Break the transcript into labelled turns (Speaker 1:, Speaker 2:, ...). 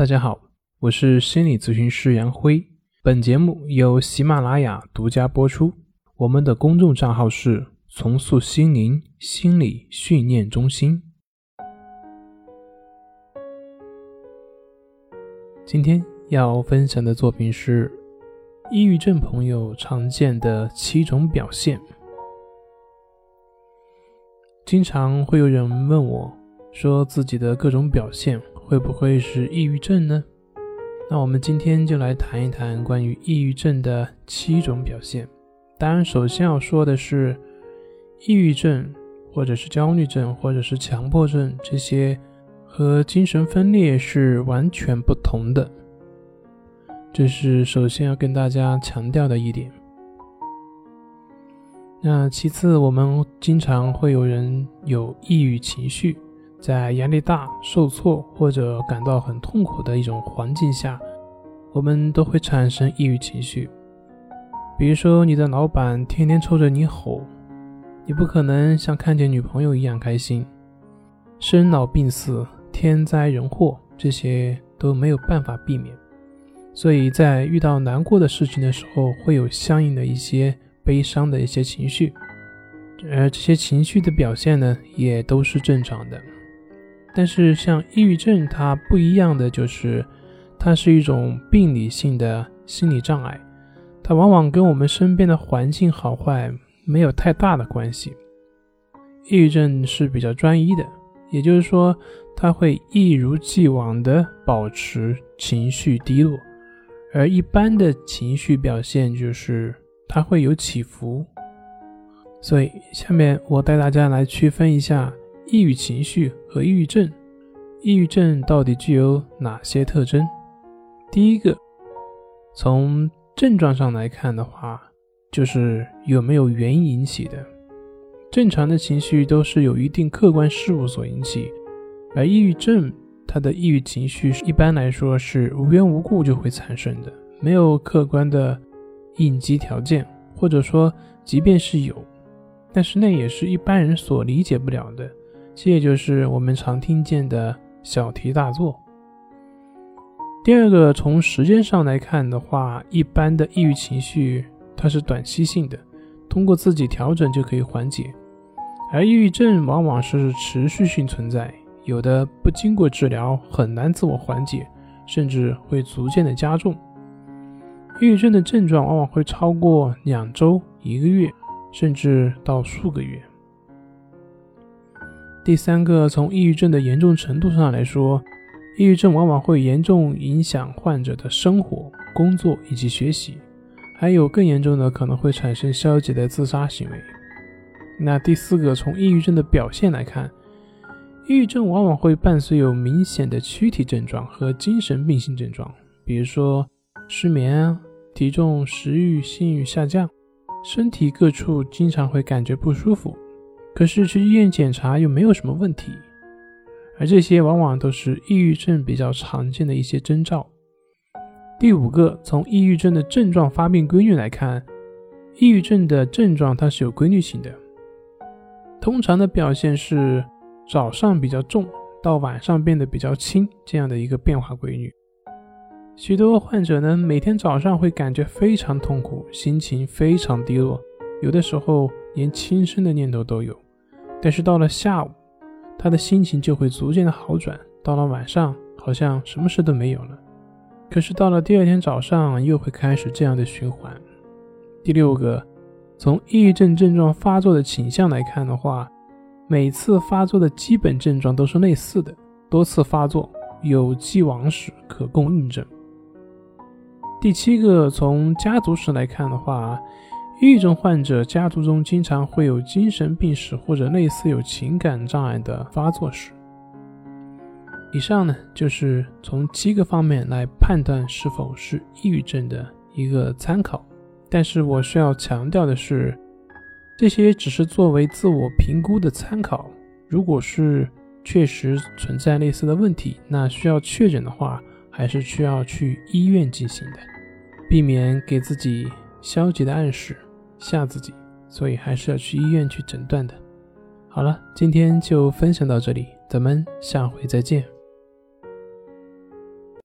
Speaker 1: 大家好，我是心理咨询师杨辉。本节目由喜马拉雅独家播出。我们的公众账号是“重塑心灵心理训练中心”。今天要分享的作品是抑郁症朋友常见的七种表现。经常会有人问我，说自己的各种表现。会不会是抑郁症呢？那我们今天就来谈一谈关于抑郁症的七种表现。当然，首先要说的是，抑郁症或者是焦虑症或者是强迫症这些和精神分裂是完全不同的，这是首先要跟大家强调的一点。那其次，我们经常会有人有抑郁情绪。在压力大、受挫或者感到很痛苦的一种环境下，我们都会产生抑郁情绪。比如说，你的老板天天抽着你吼，你不可能像看见女朋友一样开心。生老病死、天灾人祸，这些都没有办法避免。所以在遇到难过的事情的时候，会有相应的一些悲伤的一些情绪，而这些情绪的表现呢，也都是正常的。但是像抑郁症，它不一样的就是，它是一种病理性的心理障碍，它往往跟我们身边的环境好坏没有太大的关系。抑郁症是比较专一的，也就是说，它会一如既往的保持情绪低落，而一般的情绪表现就是它会有起伏。所以下面我带大家来区分一下。抑郁情绪和抑郁症，抑郁症到底具有哪些特征？第一个，从症状上来看的话，就是有没有原因引起的。正常的情绪都是有一定客观事物所引起，而抑郁症，它的抑郁情绪一般来说是无缘无故就会产生的，没有客观的应激条件，或者说，即便是有，但是那也是一般人所理解不了的。这就是我们常听见的小题大做。第二个，从时间上来看的话，一般的抑郁情绪它是短期性的，通过自己调整就可以缓解；而抑郁症往往是持续性存在，有的不经过治疗很难自我缓解，甚至会逐渐的加重。抑郁症的症状往往会超过两周、一个月，甚至到数个月。第三个，从抑郁症的严重程度上来说，抑郁症往往会严重影响患者的生活、工作以及学习，还有更严重的可能会产生消极的自杀行为。那第四个，从抑郁症的表现来看，抑郁症往往会伴随有明显的躯体症状和精神病性症状，比如说失眠啊、体重、食欲、性欲下降，身体各处经常会感觉不舒服。可是去医院检查又没有什么问题，而这些往往都是抑郁症比较常见的一些征兆。第五个，从抑郁症的症状发病规律来看，抑郁症的症状它是有规律性的，通常的表现是早上比较重，到晚上变得比较轻这样的一个变化规律。许多患者呢，每天早上会感觉非常痛苦，心情非常低落，有的时候。连轻生的念头都有，但是到了下午，他的心情就会逐渐的好转。到了晚上，好像什么事都没有了。可是到了第二天早上，又会开始这样的循环。第六个，从抑郁症症状发作的倾向来看的话，每次发作的基本症状都是类似的，多次发作，有既往史可供印证。第七个，从家族史来看的话。抑郁症患者家族中经常会有精神病史或者类似有情感障碍的发作史。以上呢，就是从七个方面来判断是否是抑郁症的一个参考。但是我需要强调的是，这些只是作为自我评估的参考。如果是确实存在类似的问题，那需要确诊的话，还是需要去医院进行的，避免给自己消极的暗示。吓自己，所以还是要去医院去诊断的。好了，今天就分享到这里，咱们下回再见。